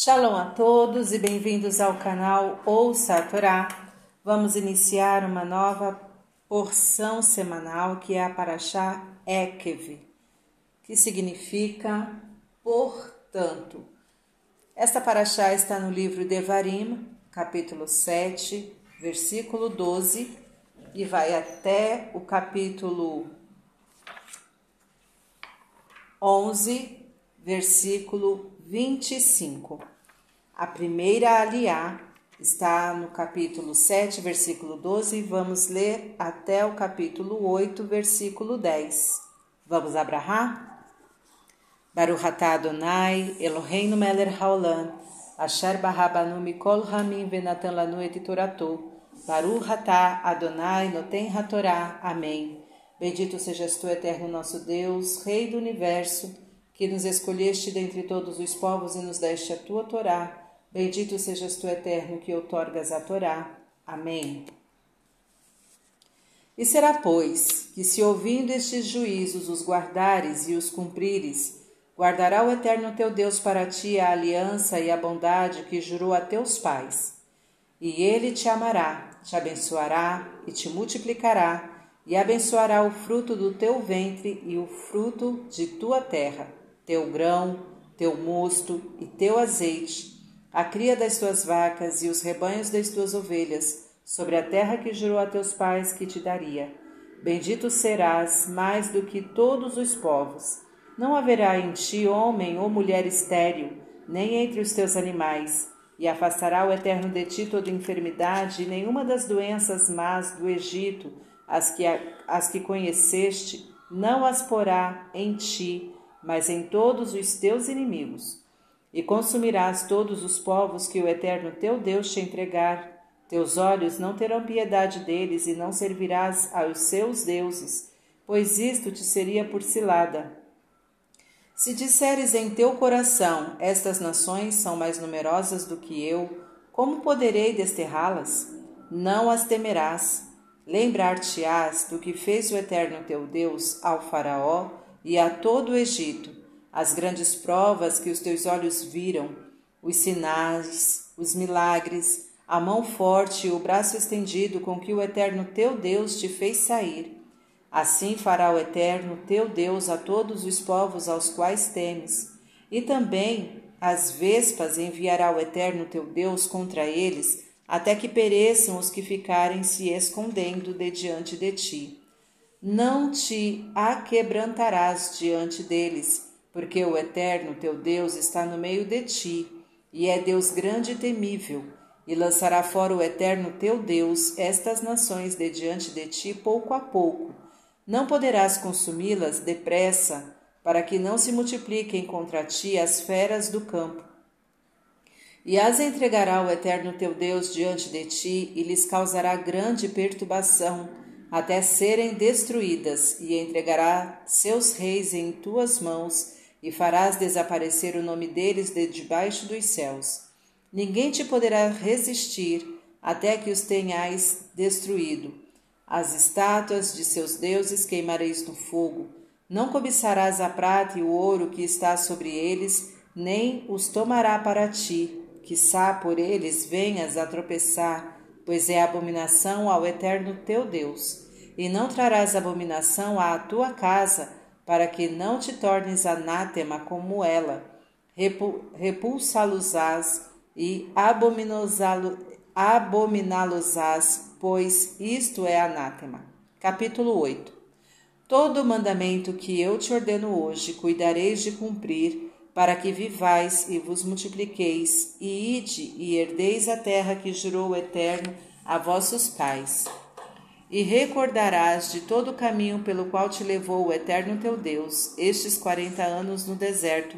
Shalom a todos e bem-vindos ao canal Ouça a Torá. Vamos iniciar uma nova porção semanal que é a Paraxá Ekev, que significa portanto. Esta Paraxá está no livro Devarim, capítulo 7, versículo 12, e vai até o capítulo 11, versículo 25. A primeira aliá está no capítulo 7, versículo 12, e vamos ler até o capítulo 8, versículo 10. Vamos abrahar? Baruch atah Adonai, Eloheinu melech haolam, asher barabanu mikol hamim venatan lanu et toratou. Baruch atah Adonai noten hatorá. Amém. Bendito sejas tu, eterno nosso Deus, Rei do Universo, que nos escolheste dentre todos os povos e nos deste a tua Torá. Bendito sejas tu, eterno, que outorgas a Torá. Amém. E será, pois, que se ouvindo estes juízos os guardares e os cumprires, guardará o eterno teu Deus para ti a aliança e a bondade que jurou a teus pais. E ele te amará, te abençoará e te multiplicará, e abençoará o fruto do teu ventre e o fruto de tua terra teu grão, teu mosto e teu azeite, a cria das tuas vacas e os rebanhos das tuas ovelhas, sobre a terra que jurou a teus pais que te daria. Bendito serás mais do que todos os povos. Não haverá em ti homem ou mulher estéril, nem entre os teus animais, e afastará o Eterno de ti toda enfermidade e nenhuma das doenças más do Egito, as que, as que conheceste, não as porá em ti, mas em todos os teus inimigos. E consumirás todos os povos que o Eterno teu Deus te entregar. Teus olhos não terão piedade deles, e não servirás aos seus deuses, pois isto te seria por cilada. Se disseres em teu coração: Estas nações são mais numerosas do que eu, como poderei desterrá-las? Não as temerás. Lembrar-te-ás do que fez o Eterno teu Deus ao Faraó e a todo o Egito, as grandes provas que os teus olhos viram, os sinais, os milagres, a mão forte e o braço estendido com que o Eterno teu Deus te fez sair. Assim fará o Eterno teu Deus a todos os povos aos quais temes, e também as vespas enviará o Eterno teu Deus contra eles, até que pereçam os que ficarem se escondendo de diante de ti não te aquebrantarás diante deles, porque o Eterno teu Deus está no meio de ti, e é Deus grande e temível, e lançará fora o Eterno teu Deus estas nações de diante de ti pouco a pouco. Não poderás consumi-las depressa, para que não se multipliquem contra ti as feras do campo. E as entregará o Eterno teu Deus diante de ti, e lhes causará grande perturbação, até serem destruídas, e entregará seus reis em tuas mãos, e farás desaparecer o nome deles de debaixo dos céus. Ninguém te poderá resistir até que os tenhais destruído. As estátuas de seus deuses queimareis no fogo. Não cobiçarás a prata e o ouro que está sobre eles, nem os tomará para ti, que por eles venhas a tropeçar pois é abominação ao eterno teu Deus. E não trarás abominação à tua casa, para que não te tornes anátema como ela. Repulsá-los-ás e abominá-los-ás, pois isto é anátema. Capítulo 8 Todo o mandamento que eu te ordeno hoje cuidareis de cumprir, para que vivais e vos multipliqueis, e ide e herdeis a terra que jurou o Eterno a vossos pais. E recordarás de todo o caminho pelo qual te levou o Eterno teu Deus estes quarenta anos no deserto,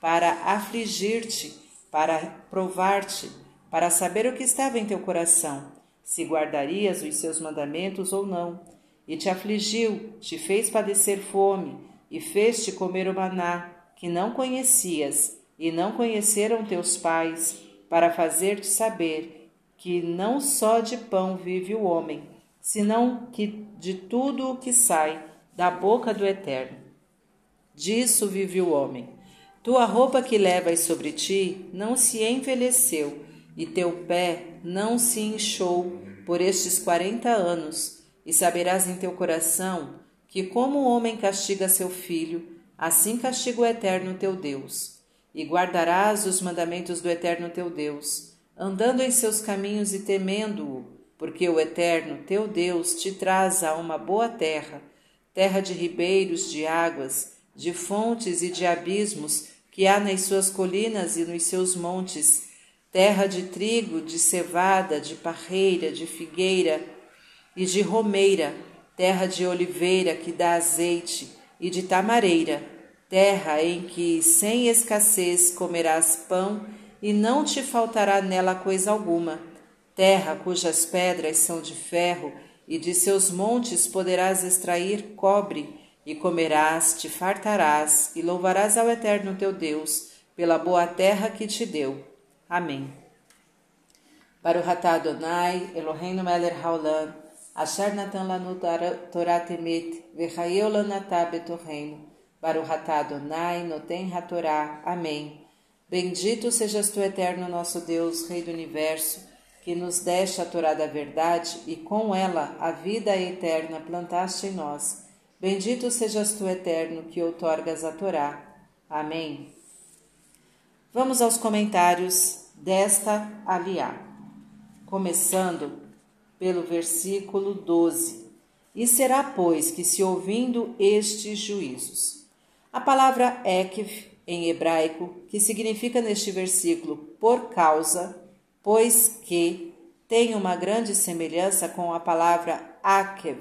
para afligir-te, para provar-te, para saber o que estava em teu coração, se guardarias os seus mandamentos ou não. E te afligiu, te fez padecer fome, e fez-te comer o maná, que não conhecias e não conheceram teus pais, para fazer-te saber que não só de pão vive o homem, senão que de tudo o que sai da boca do Eterno. Disso vive o homem. Tua roupa que levas sobre ti não se envelheceu, e teu pé não se inchou por estes quarenta anos, e saberás em teu coração que, como o homem castiga seu filho, assim castiga o Eterno teu Deus. E guardarás os mandamentos do Eterno teu Deus, andando em seus caminhos e temendo-o, porque o Eterno teu Deus te traz a uma boa terra, terra de ribeiros, de águas, de fontes e de abismos que há nas suas colinas e nos seus montes, terra de trigo, de cevada, de parreira, de figueira e de romeira, terra de oliveira que dá azeite e de tamareira, terra em que sem escassez comerás pão e não te faltará nela coisa alguma, terra cujas pedras são de ferro e de seus montes poderás extrair cobre e comerás, te fartarás e louvarás ao Eterno teu Deus pela boa terra que te deu. Amém. Para o Ratá Adonai, Eloheinu Meler Haolam, Asher Natan Lanu Torah Temet, Vechayeu Lanatá Betorreino, Ratá Adonai, Noten Hatorá. Amém. Bendito sejas tu, Eterno nosso Deus, Rei do Universo, que nos deste a Torá da verdade e com ela a vida eterna plantaste em nós. Bendito sejas tu, Eterno, que outorgas a Torá. Amém. Vamos aos comentários desta aliá. Começando pelo versículo 12. E será, pois, que se ouvindo estes juízos. A palavra Ekev, em hebraico, que significa neste versículo por causa, pois que, tem uma grande semelhança com a palavra Akev,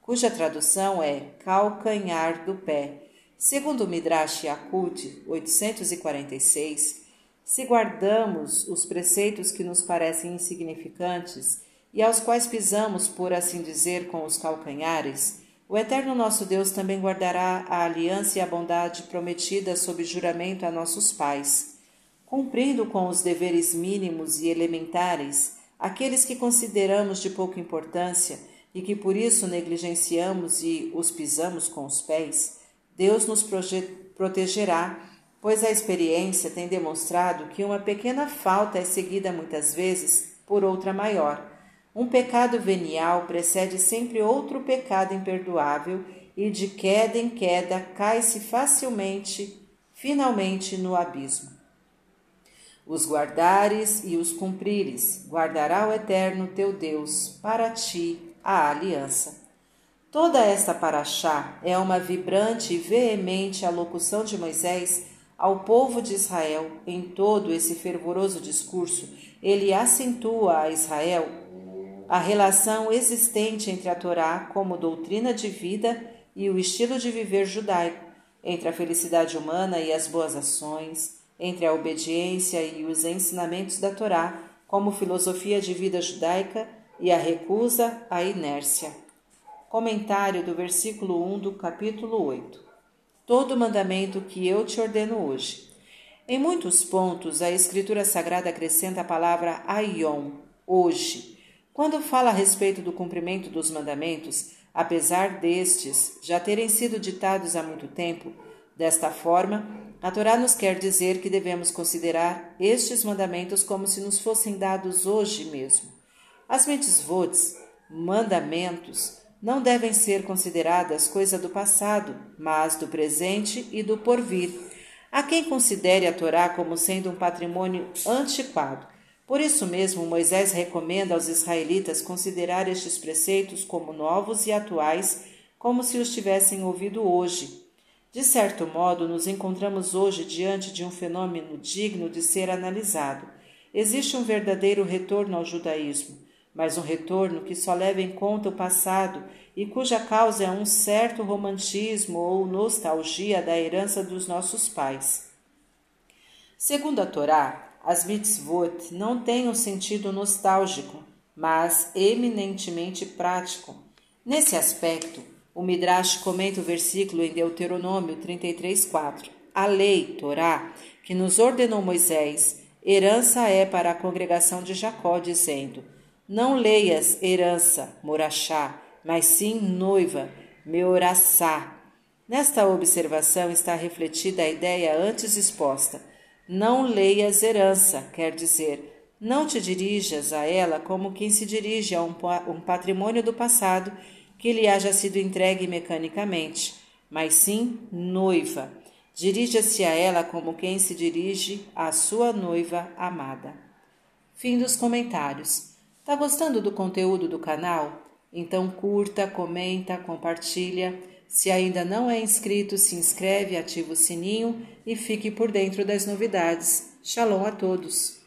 cuja tradução é calcanhar do pé. Segundo o Midrash Yakut 846, se guardamos os preceitos que nos parecem insignificantes e aos quais pisamos, por assim dizer, com os calcanhares, o Eterno nosso Deus também guardará a aliança e a bondade prometida sob juramento a nossos pais, cumprindo com os deveres mínimos e elementares aqueles que consideramos de pouca importância e que por isso negligenciamos e os pisamos com os pés, Deus nos protegerá, pois a experiência tem demonstrado que uma pequena falta é seguida muitas vezes por outra maior. Um pecado venial precede sempre outro pecado imperdoável e de queda em queda cai-se facilmente, finalmente no abismo. Os guardares e os cumprires, guardará o Eterno teu Deus para ti a aliança. Toda esta paraxá é uma vibrante e veemente alocução de Moisés ao povo de Israel. Em todo esse fervoroso discurso, ele acentua a Israel a relação existente entre a Torá como doutrina de vida e o estilo de viver judaico, entre a felicidade humana e as boas ações, entre a obediência e os ensinamentos da Torá como filosofia de vida judaica e a recusa à inércia. Comentário do versículo 1 do capítulo 8. Todo mandamento que eu te ordeno hoje. Em muitos pontos, a Escritura Sagrada acrescenta a palavra aion, hoje. Quando fala a respeito do cumprimento dos mandamentos, apesar destes já terem sido ditados há muito tempo, desta forma, a Torá nos quer dizer que devemos considerar estes mandamentos como se nos fossem dados hoje mesmo. As mitzvots, mandamentos, não devem ser consideradas coisa do passado, mas do presente e do porvir. Há quem considere a Torá como sendo um patrimônio antiquado. Por isso mesmo, Moisés recomenda aos israelitas considerar estes preceitos como novos e atuais, como se os tivessem ouvido hoje. De certo modo, nos encontramos hoje diante de um fenômeno digno de ser analisado. Existe um verdadeiro retorno ao judaísmo mas um retorno que só leva em conta o passado e cuja causa é um certo romantismo ou nostalgia da herança dos nossos pais. Segundo a Torá, as mitzvot não têm um sentido nostálgico, mas eminentemente prático. Nesse aspecto, o Midrash comenta o versículo em Deuteronômio 33:4. A lei, Torá, que nos ordenou Moisés, herança é para a congregação de Jacó, dizendo: não leias herança, morachá, mas sim noiva, meoraçá. Nesta observação está refletida a ideia antes exposta. Não leias herança, quer dizer, não te dirijas a ela como quem se dirige a um, patrimônio do passado que lhe haja sido entregue mecanicamente, mas sim noiva. Dirija-se a ela como quem se dirige à sua noiva amada. Fim dos comentários. Tá gostando do conteúdo do canal? Então curta, comenta, compartilha. Se ainda não é inscrito, se inscreve, ativa o sininho e fique por dentro das novidades. Shalom a todos!